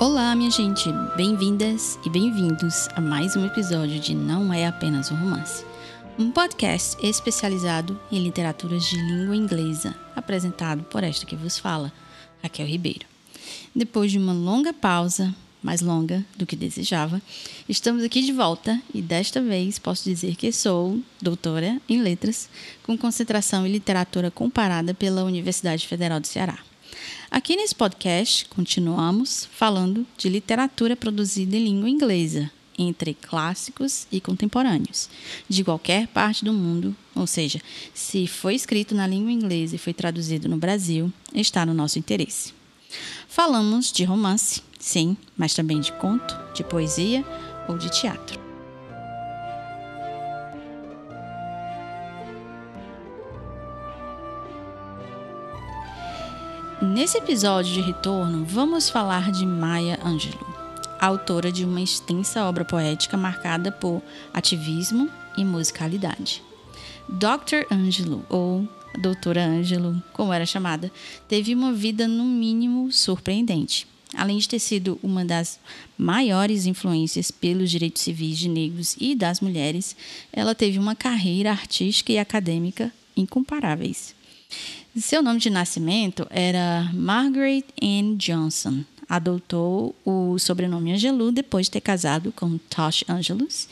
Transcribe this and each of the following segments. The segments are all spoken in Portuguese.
Olá, minha gente, bem-vindas e bem-vindos a mais um episódio de Não é apenas um romance, um podcast especializado em literaturas de língua inglesa, apresentado por esta que vos fala, Raquel Ribeiro. Depois de uma longa pausa, mais longa do que desejava, estamos aqui de volta e desta vez posso dizer que sou doutora em letras, com concentração em literatura comparada pela Universidade Federal do Ceará. Aqui nesse podcast, continuamos falando de literatura produzida em língua inglesa, entre clássicos e contemporâneos, de qualquer parte do mundo, ou seja, se foi escrito na língua inglesa e foi traduzido no Brasil, está no nosso interesse. Falamos de romance, sim, mas também de conto, de poesia ou de teatro. Nesse episódio de retorno, vamos falar de Maya Angelou, autora de uma extensa obra poética marcada por ativismo e musicalidade. Dr. Angelou, ou Doutora Angelou, como era chamada, teve uma vida no mínimo surpreendente. Além de ter sido uma das maiores influências pelos direitos civis de negros e das mulheres, ela teve uma carreira artística e acadêmica incomparáveis. Seu nome de nascimento era Margaret Ann Johnson. Adotou o sobrenome Angelou depois de ter casado com Tosh Angelus.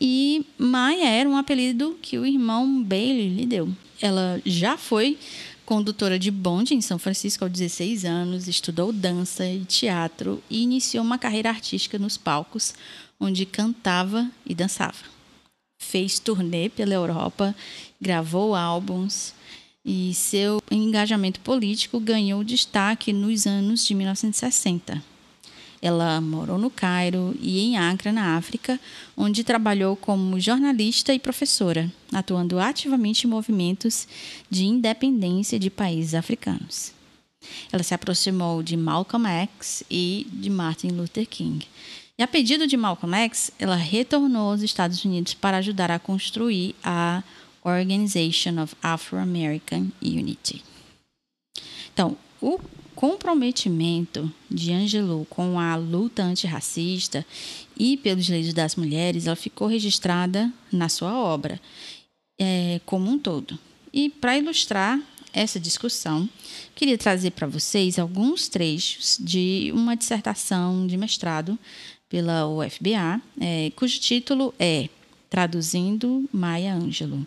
E Maya era um apelido que o irmão Bailey lhe deu. Ela já foi condutora de bonde em São Francisco aos 16 anos, estudou dança e teatro e iniciou uma carreira artística nos palcos, onde cantava e dançava. Fez turnê pela Europa, gravou álbuns e seu engajamento político ganhou destaque nos anos de 1960. Ela morou no Cairo e em Acre, na África, onde trabalhou como jornalista e professora, atuando ativamente em movimentos de independência de países africanos. Ela se aproximou de Malcolm X e de Martin Luther King. E a pedido de Malcolm X, ela retornou aos Estados Unidos para ajudar a construir a Organization of Afro-American Unity. Então, o comprometimento de Angelou com a luta antirracista e pelos direitos das mulheres, ela ficou registrada na sua obra é, como um todo. E para ilustrar essa discussão, queria trazer para vocês alguns trechos de uma dissertação de mestrado pela UFBA, é, cujo título é Traduzindo Maya Angelou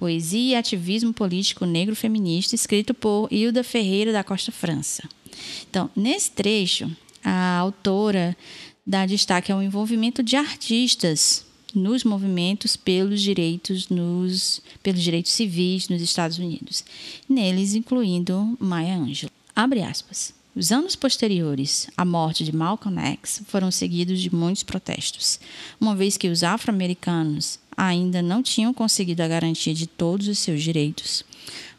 Poesia e Ativismo Político Negro Feminista, escrito por Hilda Ferreira da Costa França. Então, nesse trecho, a autora dá destaque ao envolvimento de artistas nos movimentos pelos direitos nos pelos direitos civis nos Estados Unidos, neles incluindo Maya Angelou. Abre aspas. Os anos posteriores à morte de Malcolm X foram seguidos de muitos protestos, uma vez que os afro-americanos ainda não tinham conseguido a garantia de todos os seus direitos,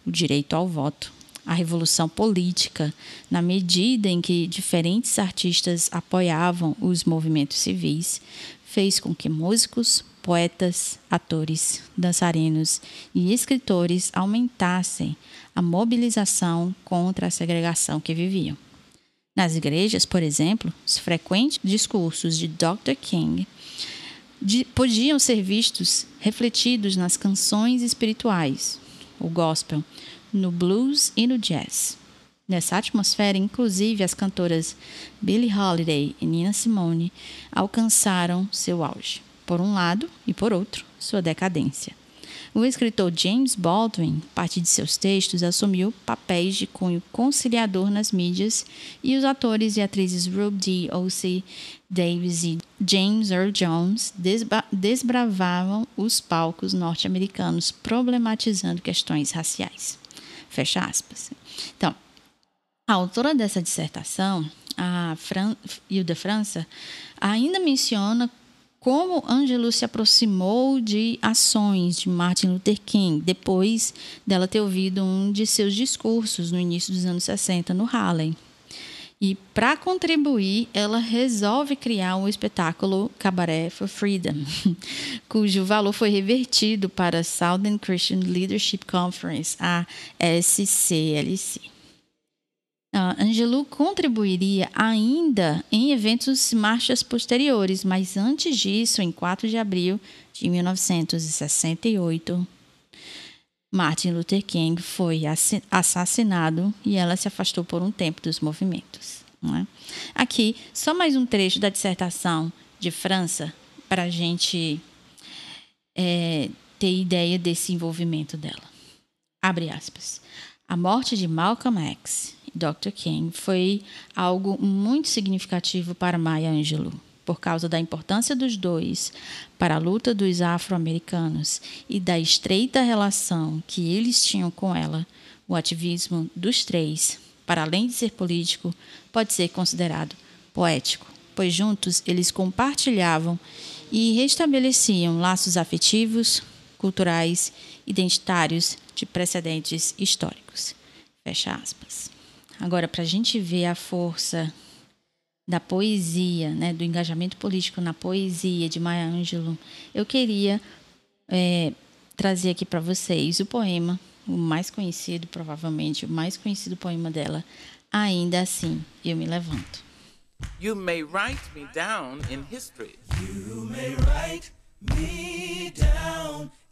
o direito ao voto, a revolução política, na medida em que diferentes artistas apoiavam os movimentos civis, fez com que músicos, poetas, atores, dançarinos e escritores aumentassem a mobilização contra a segregação que viviam. Nas igrejas, por exemplo, os frequentes discursos de Dr. King de, podiam ser vistos refletidos nas canções espirituais, o gospel, no blues e no jazz. Nessa atmosfera, inclusive, as cantoras Billie Holiday e Nina Simone alcançaram seu auge, por um lado, e por outro, sua decadência. O escritor James Baldwin, a partir de seus textos, assumiu papéis de cunho conciliador nas mídias e os atores e atrizes Rube D. O.C. Davis e James Earl Jones desbravavam os palcos norte-americanos, problematizando questões raciais. Fecha aspas. Então, a autora dessa dissertação, a Fran Hilda França, ainda menciona como Ângelo se aproximou de ações de Martin Luther King depois dela ter ouvido um de seus discursos no início dos anos 60 no Harlem. E para contribuir, ela resolve criar um espetáculo Cabaret for Freedom, cujo valor foi revertido para a Southern Christian Leadership Conference, a SCLC. Angelou contribuiria ainda em eventos marchas posteriores, mas antes disso, em 4 de abril de 1968, Martin Luther King foi assassinado e ela se afastou por um tempo dos movimentos. É? Aqui, só mais um trecho da dissertação de França para a gente é, ter ideia desse envolvimento dela. Abre aspas. A morte de Malcolm X e Dr. King foi algo muito significativo para Maya Angelou, por causa da importância dos dois para a luta dos afro-americanos e da estreita relação que eles tinham com ela. O ativismo dos três, para além de ser político, pode ser considerado poético, pois juntos eles compartilhavam e restabeleciam laços afetivos, culturais, identitários de precedentes históricos. Fecha aspas. Agora, para a gente ver a força da poesia, né, do engajamento político na poesia de Maya Angelou, eu queria é, trazer aqui para vocês o poema, o mais conhecido, provavelmente, o mais conhecido poema dela, Ainda Assim Eu Me Levanto. You may write me down in history. You may write me down in history.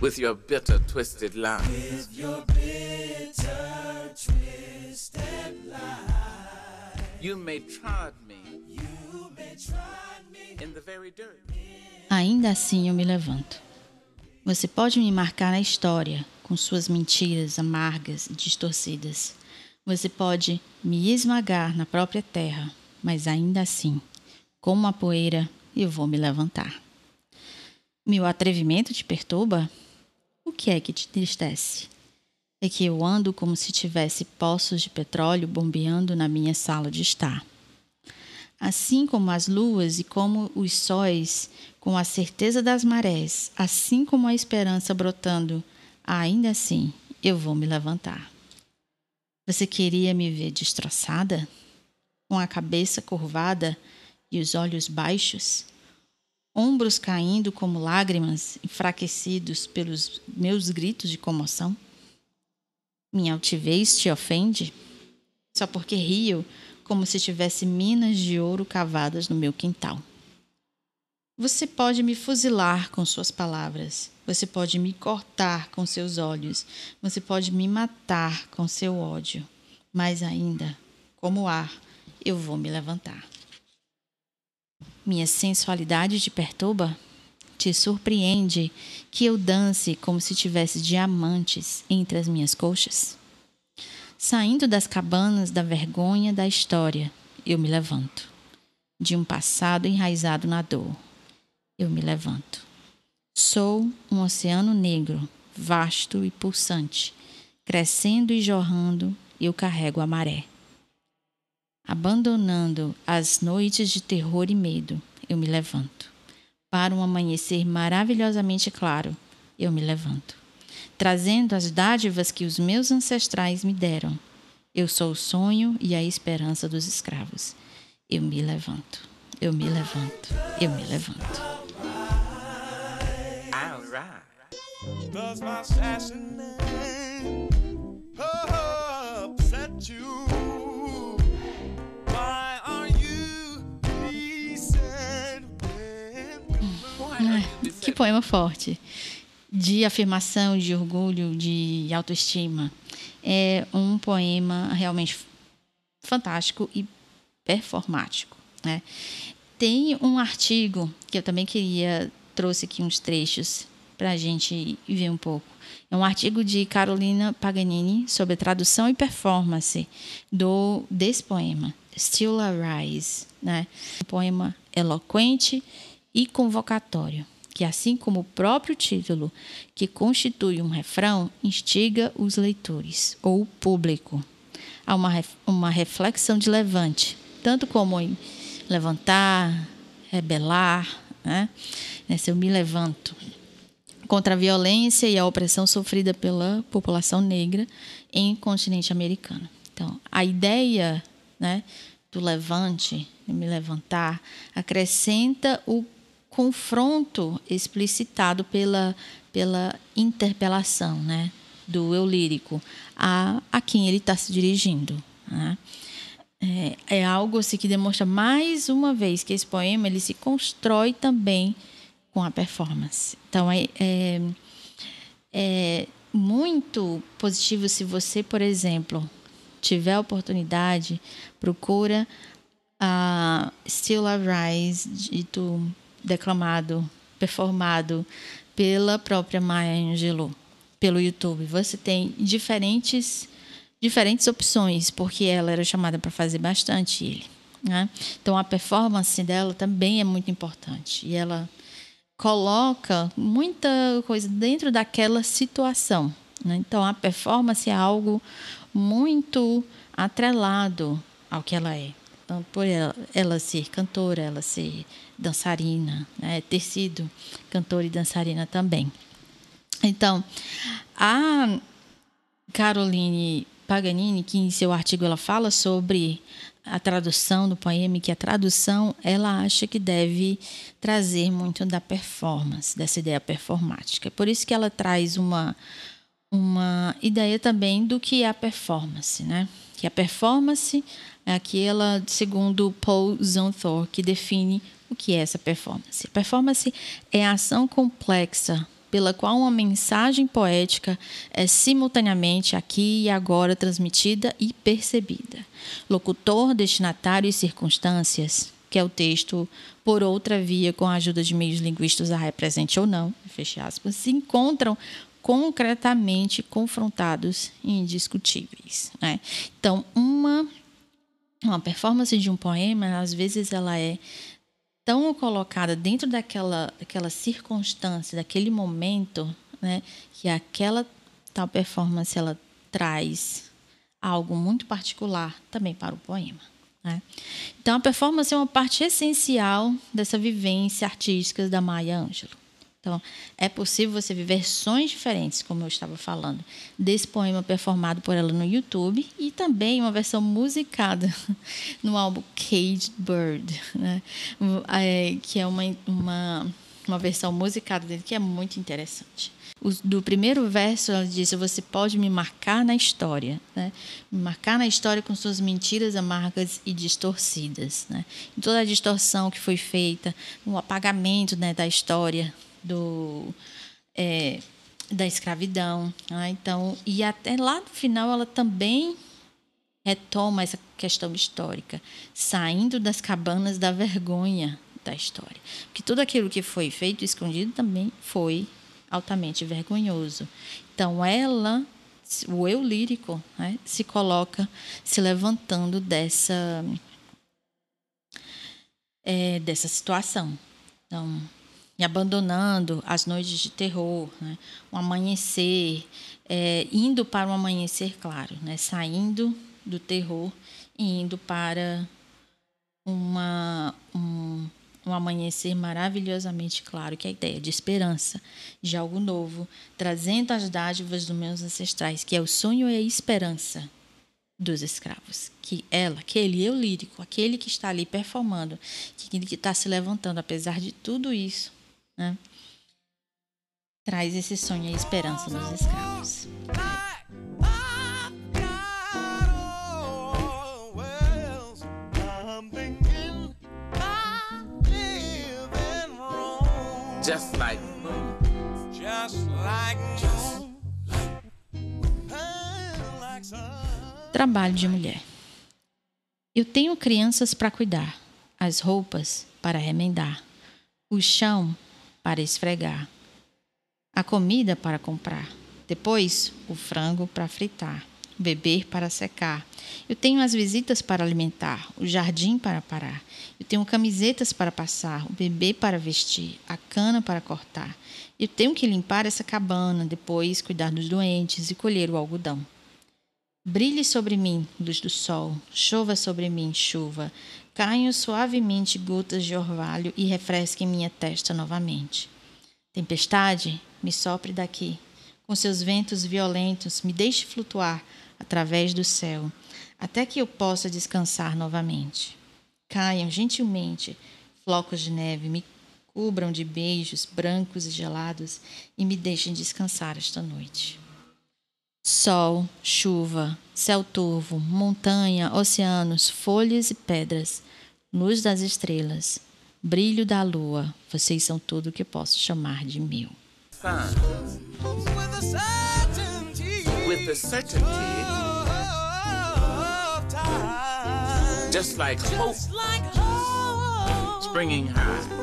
With your bitter, twisted lies. With your bitter, twisted lies. You may trod me. You may trod me. In the very dirt. Ainda assim eu me levanto. Você pode me marcar na história com suas mentiras amargas e distorcidas. Você pode me esmagar na própria terra, mas ainda assim, como a poeira, eu vou me levantar. Meu atrevimento te perturba? O que é que te entristece? É que eu ando como se tivesse poços de petróleo bombeando na minha sala de estar. Assim como as luas e como os sóis, com a certeza das marés, assim como a esperança brotando, ainda assim eu vou me levantar. Você queria me ver destroçada? Com a cabeça curvada e os olhos baixos? Ombros caindo como lágrimas, enfraquecidos pelos meus gritos de comoção? Minha altivez te ofende? Só porque rio como se tivesse minas de ouro cavadas no meu quintal. Você pode me fuzilar com suas palavras, você pode me cortar com seus olhos, você pode me matar com seu ódio, mas ainda, como ar, eu vou me levantar. Minha sensualidade te perturba? Te surpreende que eu dance como se tivesse diamantes entre as minhas coxas? Saindo das cabanas da vergonha da história, eu me levanto. De um passado enraizado na dor, eu me levanto. Sou um oceano negro, vasto e pulsante, crescendo e jorrando, eu carrego a maré. Abandonando as noites de terror e medo, eu me levanto. Para um amanhecer maravilhosamente claro, eu me levanto. Trazendo as dádivas que os meus ancestrais me deram. Eu sou o sonho e a esperança dos escravos. Eu me levanto. Eu me levanto. Eu me levanto. All right. Poema forte. De afirmação, de orgulho, de autoestima. É um poema realmente fantástico e performático. Né? Tem um artigo que eu também queria, trouxe aqui uns trechos para a gente ver um pouco. É um artigo de Carolina Paganini sobre tradução e performance do desse poema, Still Arise, né? Um poema eloquente e convocatório, que assim como o próprio título, que constitui um refrão, instiga os leitores ou o público a uma, uma reflexão de levante, tanto como em levantar, rebelar, né? Se eu me levanto contra a violência e a opressão sofrida pela população negra em continente americano. Então, a ideia, né, do levante, me levantar, acrescenta o confronto explicitado pela, pela interpelação, né? do eu lírico a, a quem ele está se dirigindo. Né? É, é, algo assim, que demonstra mais uma vez que esse poema ele se constrói também com a performance. Então, é, é, é muito positivo se você, por exemplo, tiver a oportunidade, procura a Still I Rise, dito, declamado, performado pela própria Maya Angelou, pelo YouTube. Você tem diferentes diferentes opções, porque ela era chamada para fazer bastante ele. Né? Então a performance dela também é muito importante e ela coloca muita coisa dentro daquela situação. Né? Então a performance é algo muito atrelado ao que ela é. Por ela, ela ser cantora, ela ser dançarina, né? ter sido cantora e dançarina também. Então, a Caroline Paganini, que em seu artigo ela fala sobre a tradução do poema, que a tradução ela acha que deve trazer muito da performance, dessa ideia performática. Por isso que ela traz uma uma ideia também do que é a performance, né? Que a performance é aquela, segundo Paul Zonthor, que define o que é essa performance. A performance é a ação complexa pela qual uma mensagem poética é simultaneamente aqui e agora transmitida e percebida. Locutor, destinatário e circunstâncias, que é o texto por outra via, com a ajuda de meios linguísticos, a represente ou não, fecha aspas, se encontram concretamente confrontados e indiscutíveis. Né? Então, uma, uma performance de um poema, às vezes, ela é tão colocada dentro daquela, daquela circunstância, daquele momento, né, que aquela tal performance ela traz algo muito particular também para o poema. Né? Então, a performance é uma parte essencial dessa vivência artística da Maya Angelou. Então, é possível você ver versões diferentes, como eu estava falando, desse poema performado por ela no YouTube e também uma versão musicada no álbum Caged Bird, né? É, que é uma, uma, uma versão musicada dele que é muito interessante. Do primeiro verso, ela diz: Você pode me marcar na história, né? me marcar na história com suas mentiras amargas e distorcidas. Né? Toda a distorção que foi feita, o apagamento né, da história do, é, da escravidão. Né? Então, e até lá no final ela também retoma essa questão histórica, saindo das cabanas da vergonha da história. Porque tudo aquilo que foi feito escondido também foi altamente vergonhoso. Então, ela, o eu lírico, né, se coloca se levantando dessa, é, dessa situação. Então, e abandonando as noites de terror, né? um amanhecer, é, indo para um amanhecer claro, né? saindo do terror e indo para uma, um, um amanhecer maravilhosamente claro, que é a ideia de esperança, de algo novo, trazendo as dádivas dos meus ancestrais, que é o sonho e a esperança dos escravos. Que ela, aquele eu lírico, aquele que está ali performando, que está se levantando, apesar de tudo isso, né? traz esse sonho e esperança nos escravos. Just like Trabalho de mulher. Eu tenho crianças para cuidar, as roupas para remendar, o chão para esfregar, a comida para comprar, depois o frango para fritar, o beber para secar. Eu tenho as visitas para alimentar, o jardim para parar. Eu tenho camisetas para passar, o bebê para vestir, a cana para cortar. Eu tenho que limpar essa cabana, depois cuidar dos doentes e colher o algodão. Brilhe sobre mim, luz do sol, chova sobre mim, chuva, Caiam suavemente gotas de orvalho e refresquem minha testa novamente. Tempestade, me sopre daqui. Com seus ventos violentos, me deixe flutuar através do céu, até que eu possa descansar novamente. Caiam gentilmente flocos de neve, me cubram de beijos brancos e gelados e me deixem descansar esta noite. sol, chuva, céu turvo, montanha, oceanos, folhas e pedras, luz das estrelas, brilho da lua, vocês são tudo que posso chamar de meu. With the certainty, just like hope, springing high.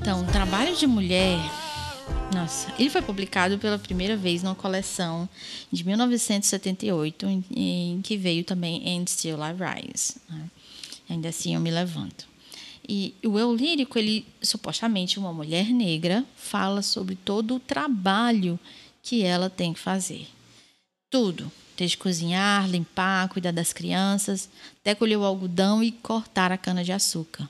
Então, trabalho de mulher nossa, ele foi publicado pela primeira vez numa coleção de 1978, em, que veio também And Still I Rise. Né? Ainda assim eu me levanto. E o eu lírico, ele supostamente uma mulher negra fala sobre todo o trabalho que ela tem que fazer. Tudo, desde cozinhar, limpar, cuidar das crianças, até colher o algodão e cortar a cana de açúcar.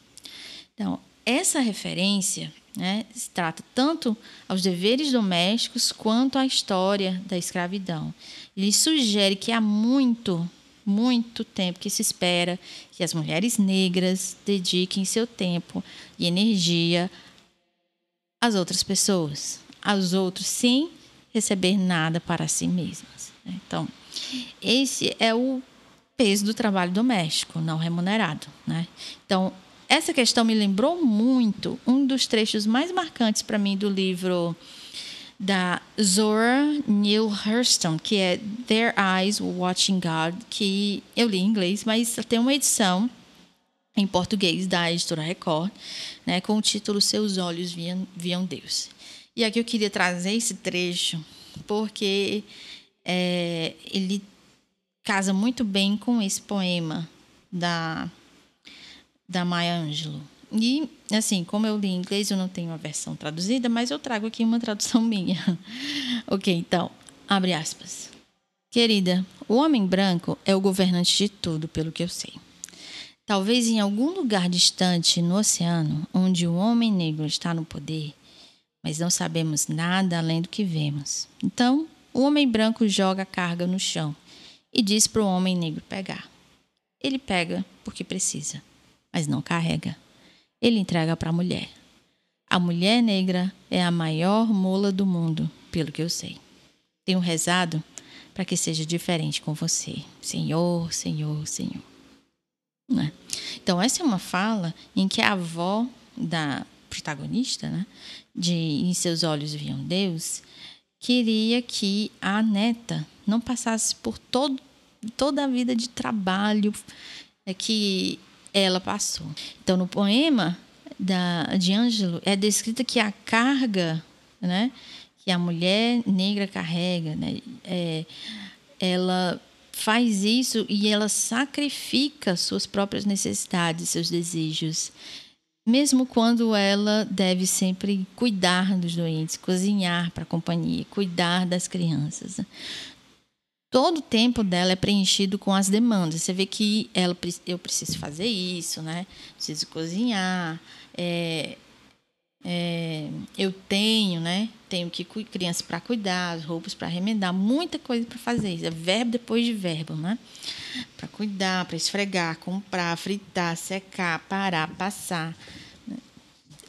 Então, essa referência né, se trata tanto aos deveres domésticos quanto à história da escravidão. Ele sugere que há muito, muito tempo que se espera que as mulheres negras dediquem seu tempo e energia às outras pessoas, aos outros, sem receber nada para si mesmas. Né. Então, esse é o peso do trabalho doméstico não remunerado. Né? Então, essa questão me lembrou muito um dos trechos mais marcantes para mim do livro da Zora Neale Hurston, que é Their Eyes Watching God, que eu li em inglês, mas tem uma edição em português da editora Record, né, com o título Seus Olhos Viam, Viam Deus. E aqui eu queria trazer esse trecho porque é, ele casa muito bem com esse poema da da Maya Angelou. E, assim, como eu li em inglês, eu não tenho a versão traduzida, mas eu trago aqui uma tradução minha. ok, então, abre aspas. Querida, o homem branco é o governante de tudo, pelo que eu sei. Talvez em algum lugar distante no oceano, onde o homem negro está no poder, mas não sabemos nada além do que vemos. Então, o homem branco joga a carga no chão e diz para o homem negro pegar. Ele pega porque precisa mas não carrega. Ele entrega para a mulher. A mulher negra é a maior mula do mundo, pelo que eu sei. Tenho rezado para que seja diferente com você. Senhor, Senhor, Senhor. Né? Então, essa é uma fala em que a avó da protagonista, né, de Em Seus Olhos Viam Deus, queria que a neta não passasse por todo, toda a vida de trabalho é que ela passou. Então, no poema da, de Ângelo, é descrita que a carga né, que a mulher negra carrega, né, é, ela faz isso e ela sacrifica suas próprias necessidades, seus desejos, mesmo quando ela deve sempre cuidar dos doentes, cozinhar para a companhia, cuidar das crianças todo o tempo dela é preenchido com as demandas. Você vê que ela, eu preciso fazer isso, né? Preciso cozinhar. É, é, eu tenho, né? Tenho que crianças para cuidar, roupas para remendar, muita coisa para fazer. É verbo depois de verbo, né? Para cuidar, para esfregar, comprar, fritar, secar, parar, passar.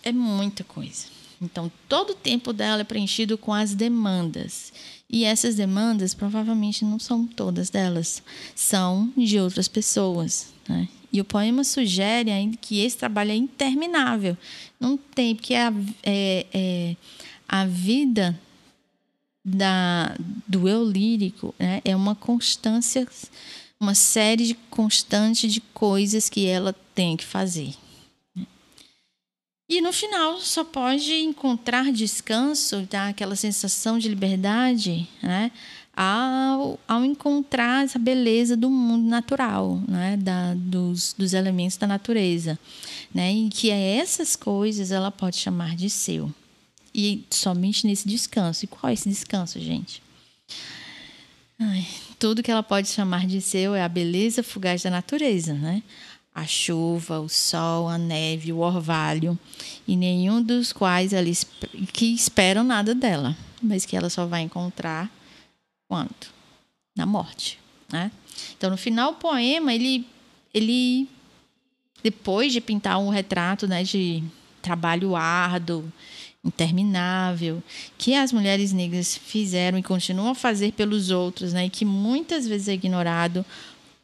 É muita coisa. Então, todo o tempo dela é preenchido com as demandas. E essas demandas provavelmente não são todas delas, são de outras pessoas. Né? E o poema sugere ainda que esse trabalho é interminável. Não tem, porque a, é, é, a vida da, do eu lírico né, é uma constância, uma série de constante de coisas que ela tem que fazer. E no final só pode encontrar descanso, tá? aquela sensação de liberdade, né? ao, ao encontrar essa beleza do mundo natural, né? da, dos, dos elementos da natureza. Né? Que é essas coisas ela pode chamar de seu. E somente nesse descanso. E qual é esse descanso, gente? Ai, tudo que ela pode chamar de seu é a beleza fugaz da natureza, né? A chuva, o sol, a neve, o orvalho, e nenhum dos quais ela que esperam nada dela, mas que ela só vai encontrar quando? Na morte, né? Então, no final do poema, ele ele depois de pintar um retrato, né, de trabalho árduo, interminável que as mulheres negras fizeram e continuam a fazer pelos outros, né? E que muitas vezes é ignorado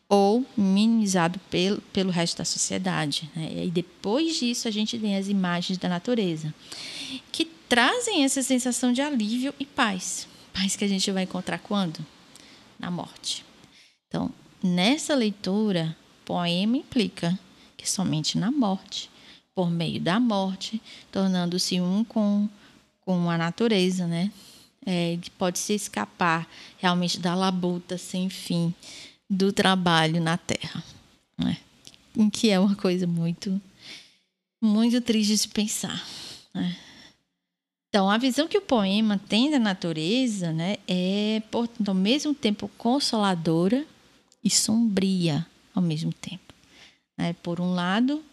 ou minimizado pelo, pelo resto da sociedade. Né? E depois disso a gente tem as imagens da natureza, que trazem essa sensação de alívio e paz. Paz que a gente vai encontrar quando? Na morte. Então, nessa leitura, poema implica que somente na morte, por meio da morte, tornando-se um com, com a natureza, né? É, pode se escapar realmente da labuta sem fim do trabalho na Terra, né? que é uma coisa muito, muito triste de pensar. Né? Então, a visão que o poema tem da natureza né, é, portanto, ao mesmo tempo consoladora e sombria ao mesmo tempo. Né? Por um lado,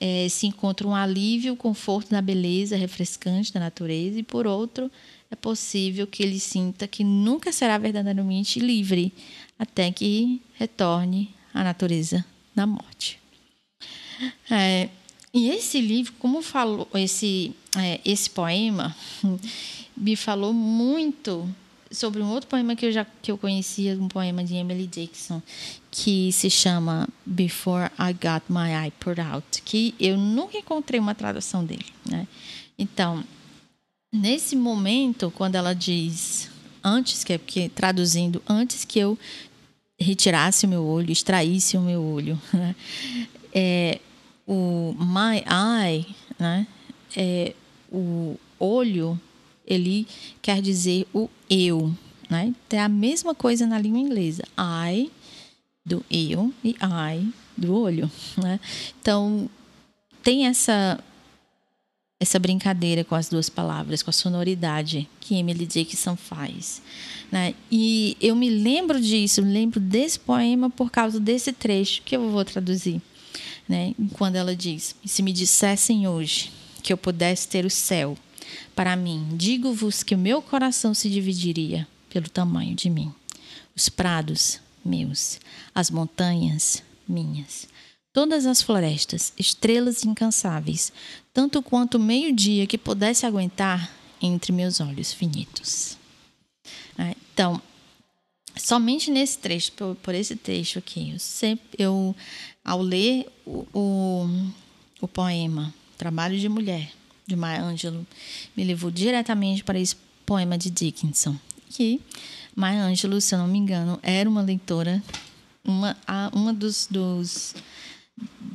é, se encontra um alívio, conforto da beleza refrescante da natureza, e por outro, é possível que ele sinta que nunca será verdadeiramente livre até que retorne à natureza da morte. É, e esse livro, como falou, esse, é, esse poema me falou muito sobre um outro poema que eu já que eu conhecia, um poema de Emily Dickinson, que se chama Before I Got My Eye Put Out, que eu nunca encontrei uma tradução dele, né? Então, nesse momento, quando ela diz antes que, que traduzindo antes que eu retirasse o meu olho, extraísse o meu olho, né? é, o my eye, né? É, o olho, ele quer dizer o eu, né? É a mesma coisa na língua inglesa. I do eu e I do olho, né? Então tem essa essa brincadeira com as duas palavras, com a sonoridade que Emily Dickinson faz. Né? E eu me lembro disso, me lembro desse poema por causa desse trecho que eu vou traduzir. Né? Quando ela diz: Se me dissessem hoje que eu pudesse ter o céu para mim, digo-vos que o meu coração se dividiria pelo tamanho de mim. Os prados, meus, as montanhas, minhas todas as florestas, estrelas incansáveis, tanto quanto meio-dia que pudesse aguentar entre meus olhos finitos. É, então, somente nesse trecho, por, por esse trecho aqui, eu sempre, eu, ao ler o, o, o poema Trabalho de Mulher, de Maya Angelou, me levou diretamente para esse poema de Dickinson, que Maya Angelou, se eu não me engano, era uma leitora, uma, uma dos, dos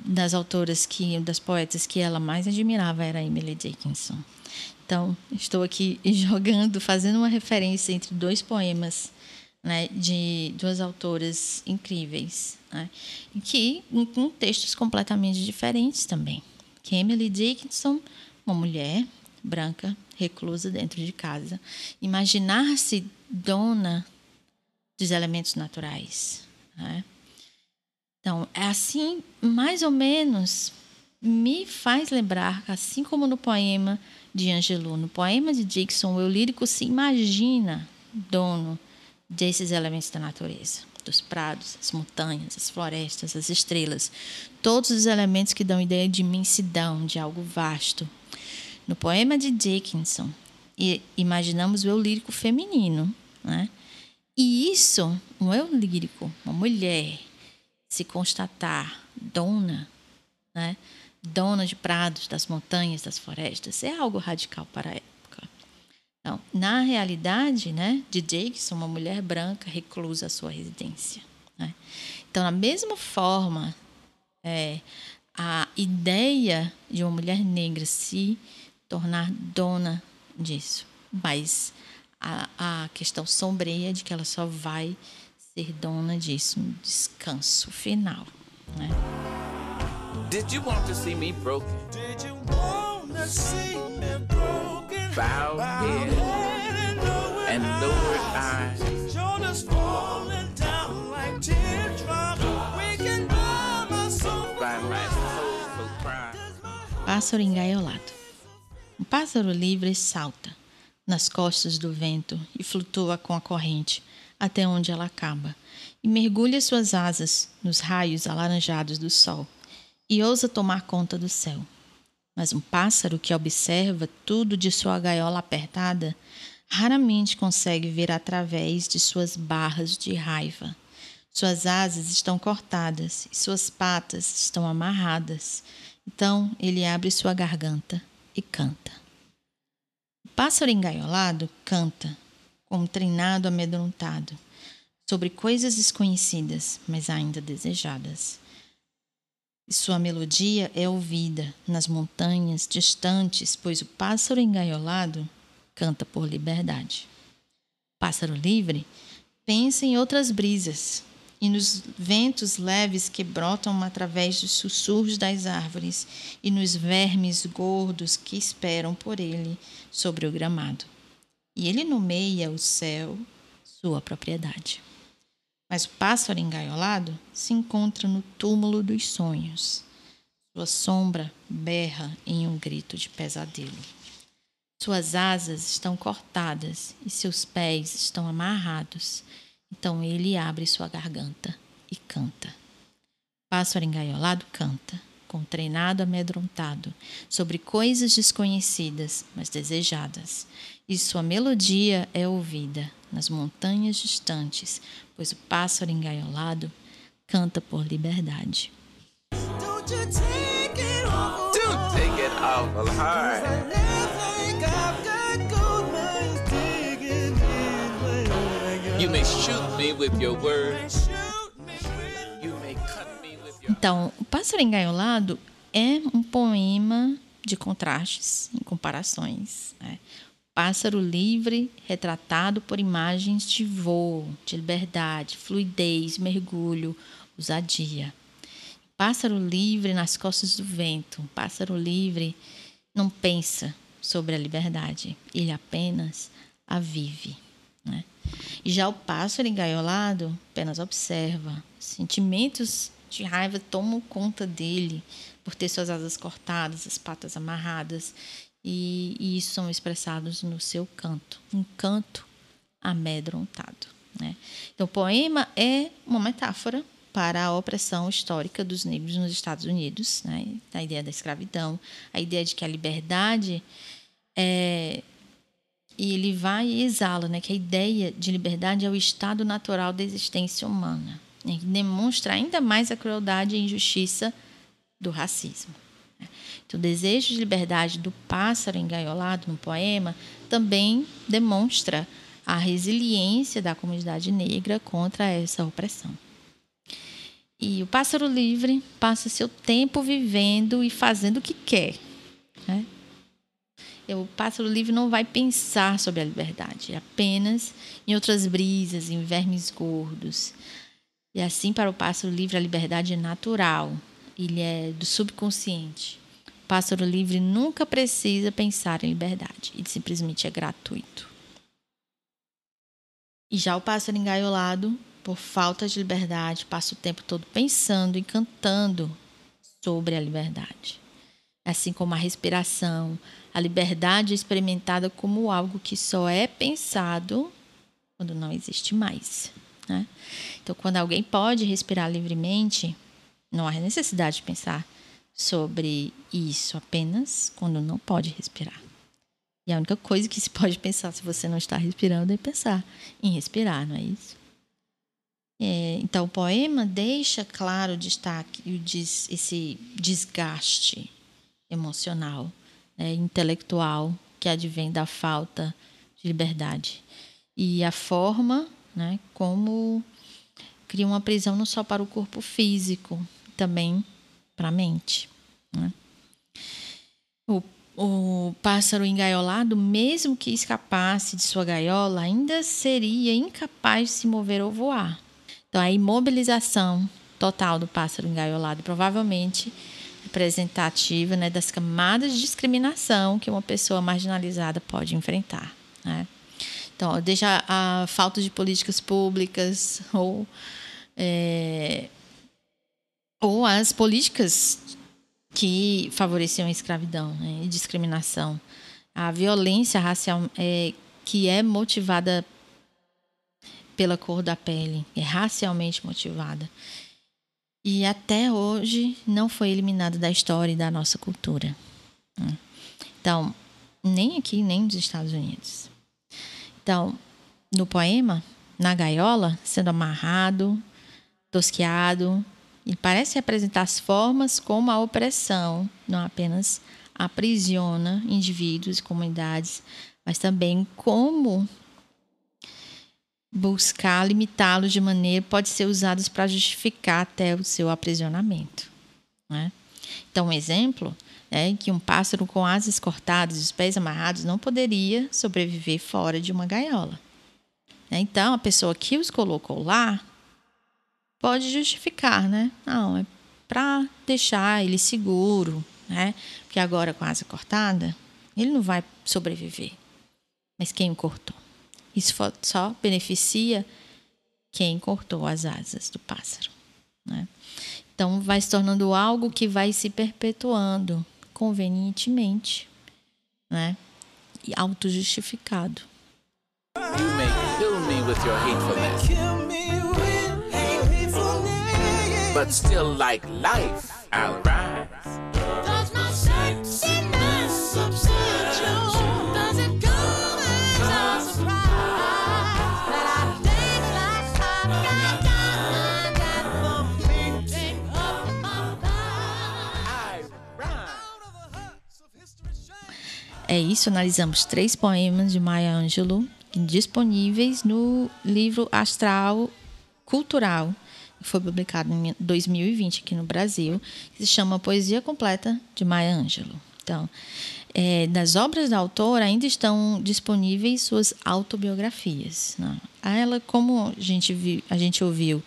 das autoras que das poetas que ela mais admirava era Emily Dickinson. Então, estou aqui jogando, fazendo uma referência entre dois poemas né, de duas autoras incríveis, né, que com textos completamente diferentes também. Que Emily Dickinson, uma mulher branca, reclusa dentro de casa, imaginar-se dona dos elementos naturais. Né? Então, é assim, mais ou menos, me faz lembrar, assim como no poema de Angelou, no poema de Dixon, o lírico se imagina dono desses elementos da natureza, dos prados, as montanhas, as florestas, as estrelas, todos os elementos que dão ideia de imensidão, de algo vasto. No poema de Dickinson, imaginamos o eu lírico feminino, né? E isso, um eu lírico, uma mulher, se constatar dona, né? dona de prados, das montanhas, das florestas, é algo radical para a época. Então, na realidade, né, de Jackson, uma mulher branca reclusa a sua residência. Né? Então, da mesma forma, é, a ideia de uma mulher negra se tornar dona disso, mas a, a questão sombria de que ela só vai ser dona disso, um descanso final. Né? Did you want to see me broken? Did you want to see me broken? Bow head and lowered eyes. Shoulders falling down like teardrops. Waking by my soul. By my soulful cry. Pássaro engaiolado. Um pássaro livre salta nas costas do vento e flutua com a corrente até onde ela acaba, e mergulha suas asas nos raios alaranjados do sol, e ousa tomar conta do céu. Mas um pássaro que observa tudo de sua gaiola apertada raramente consegue ver através de suas barras de raiva. Suas asas estão cortadas e suas patas estão amarradas. Então ele abre sua garganta e canta. O pássaro engaiolado canta, como treinado amedrontado, sobre coisas desconhecidas, mas ainda desejadas. E sua melodia é ouvida nas montanhas distantes, pois o pássaro engaiolado canta por liberdade. Pássaro livre pensa em outras brisas e nos ventos leves que brotam através dos sussurros das árvores e nos vermes gordos que esperam por ele sobre o gramado. E ele nomeia o céu sua propriedade. Mas o pássaro engaiolado se encontra no túmulo dos sonhos. Sua sombra berra em um grito de pesadelo. Suas asas estão cortadas e seus pés estão amarrados. Então ele abre sua garganta e canta. Pássaro engaiolado canta, com treinado amedrontado, sobre coisas desconhecidas, mas desejadas. E sua melodia é ouvida nas montanhas distantes, pois o pássaro engaiolado canta por liberdade. Don't take it off. Don't take it off. Então, o Pássaro Engaiolado é um poema de contrastes, em comparações. Né? Pássaro livre, retratado por imagens de voo, de liberdade, fluidez, mergulho, ousadia. Pássaro livre nas costas do vento. Pássaro livre não pensa sobre a liberdade, ele apenas a vive. Né? E já o pássaro engaiolado apenas observa. Sentimentos de raiva tomam conta dele por ter suas asas cortadas, as patas amarradas, e, e isso são expressados no seu canto, um canto amedrontado. Né? Então, o poema é uma metáfora para a opressão histórica dos negros nos Estados Unidos, né? a ideia da escravidão, a ideia de que a liberdade é, e ele vai e exala né, que a ideia de liberdade é o estado natural da existência humana. Né, que demonstra ainda mais a crueldade e a injustiça do racismo. O desejo de liberdade do pássaro engaiolado no poema também demonstra a resiliência da comunidade negra contra essa opressão. E o pássaro livre passa seu tempo vivendo e fazendo o que quer. Né? o pássaro livre não vai pensar sobre a liberdade, apenas em outras brisas, em vermes gordos. E assim, para o pássaro livre, a liberdade é natural, ele é do subconsciente. Pássaro livre nunca precisa pensar em liberdade, ele simplesmente é gratuito. E já o pássaro engaiolado, por falta de liberdade, passa o tempo todo pensando e cantando sobre a liberdade. Assim como a respiração, a liberdade é experimentada como algo que só é pensado quando não existe mais. Né? Então, quando alguém pode respirar livremente, não há necessidade de pensar sobre isso apenas quando não pode respirar. E a única coisa que se pode pensar se você não está respirando é pensar em respirar, não é isso? É, então, o poema deixa claro o destaque, esse desgaste emocional é, intelectual que advém da falta de liberdade. E a forma né, como cria uma prisão não só para o corpo físico, também para a mente. Né? O, o pássaro engaiolado, mesmo que escapasse de sua gaiola, ainda seria incapaz de se mover ou voar. Então, a imobilização total do pássaro engaiolado provavelmente representativa né, das camadas de discriminação que uma pessoa marginalizada pode enfrentar. Né? Então, deixa a falta de políticas públicas ou, é, ou as políticas que favoreciam a escravidão né, e discriminação. A violência racial é, que é motivada pela cor da pele, é racialmente motivada e até hoje não foi eliminado da história e da nossa cultura. Então, nem aqui, nem nos Estados Unidos. Então, no poema, na gaiola, sendo amarrado, tosqueado, e parece representar as formas como a opressão não apenas aprisiona indivíduos e comunidades, mas também como buscar limitá-los de maneira pode ser usados para justificar até o seu aprisionamento. Né? Então, um exemplo é que um pássaro com asas cortadas e os pés amarrados não poderia sobreviver fora de uma gaiola. Né? Então, a pessoa que os colocou lá pode justificar, né? Não, é para deixar ele seguro, né? Porque agora com a asa cortada, ele não vai sobreviver. Mas quem o cortou? Isso só beneficia quem cortou as asas do pássaro, né? Então vai se tornando algo que vai se perpetuando convenientemente, né? E autojustificado. You may kill me with your hatefulness. But still like life, I'll rise. Does my sexiness you? Does it come as a surprise that I think like I've got that the beating of my É isso, analisamos três poemas de Maya Angelou disponíveis no livro Astral Cultural, foi publicado em 2020 aqui no Brasil, que se chama Poesia Completa de Maya Angelou. Então, é, das obras da autora ainda estão disponíveis suas autobiografias. Né? Ela, como a gente, a gente ouviu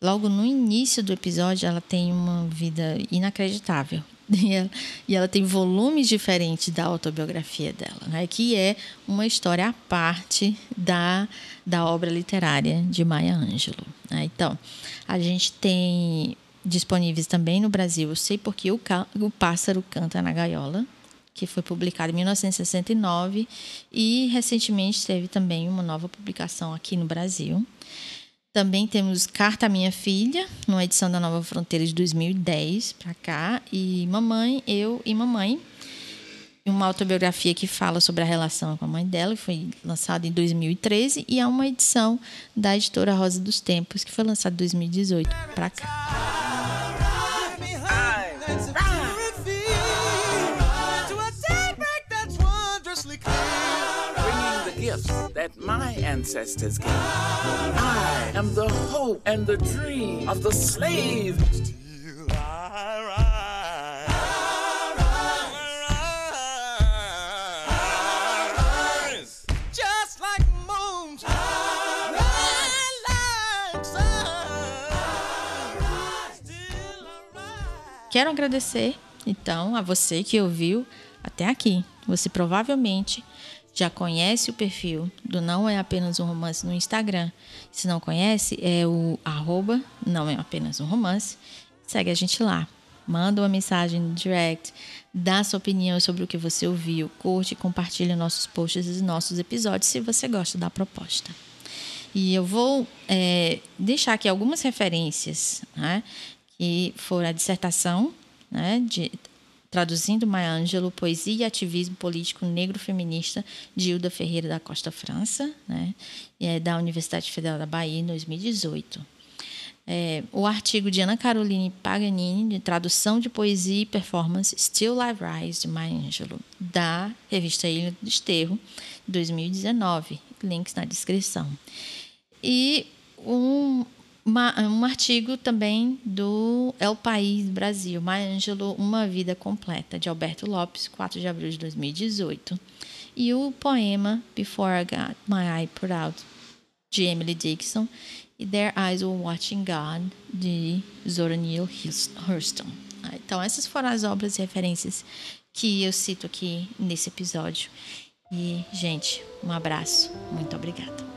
logo no início do episódio, ela tem uma vida inacreditável. E ela, tem volumes diferentes da autobiografia dela, né? que é uma história à parte da, da obra literária de Maya Angelou. Né? Então, a gente tem disponíveis também no Brasil, eu sei porque o, o Pássaro Canta na Gaiola, que foi publicado em 1969 e recentemente teve também uma nova publicação aqui no Brasil. Também temos Carta à Minha Filha, numa edição da Nova Fronteira de 2010 para cá, e Mamãe, Eu e Mamãe, uma autobiografia que fala sobre a relação com a mãe dela, que foi lançada em 2013, e há uma edição da editora Rosa dos Tempos, que foi lançada em 2018 para cá. That my ancestors gave. I am the hope and the dream of the slave. Quero agradecer, então, a você que ouviu até aqui. Você provavelmente já conhece o perfil do Não É Apenas um Romance no Instagram. Se não conhece, é o arroba Não É Apenas um Romance. Segue a gente lá. Manda uma mensagem no direct, dá sua opinião sobre o que você ouviu, curte e compartilha nossos posts e nossos episódios se você gosta da proposta. E eu vou é, deixar aqui algumas referências, né, que foram a dissertação né, de Traduzindo Maya Angelou, Poesia e Ativismo Político Negro Feminista, de Hilda Ferreira da Costa França, né, é da Universidade Federal da Bahia, em 2018. É, o artigo de Ana Caroline Paganini, de tradução de poesia e performance Still Live Rise, de Maya Angelou, da revista Ilha do Desterro, 2019. Links na descrição. E um, uma, um artigo também do El País Brasil, Maya Angelou, Uma Vida Completa, de Alberto Lopes, 4 de abril de 2018. E o poema Before I Got My Eye Put Out, de Emily Dixon, e Their Eyes Were Watching God, de Zora Neale Hurston. Ah, então, essas foram as obras e referências que eu cito aqui nesse episódio. E, gente, um abraço. Muito obrigada.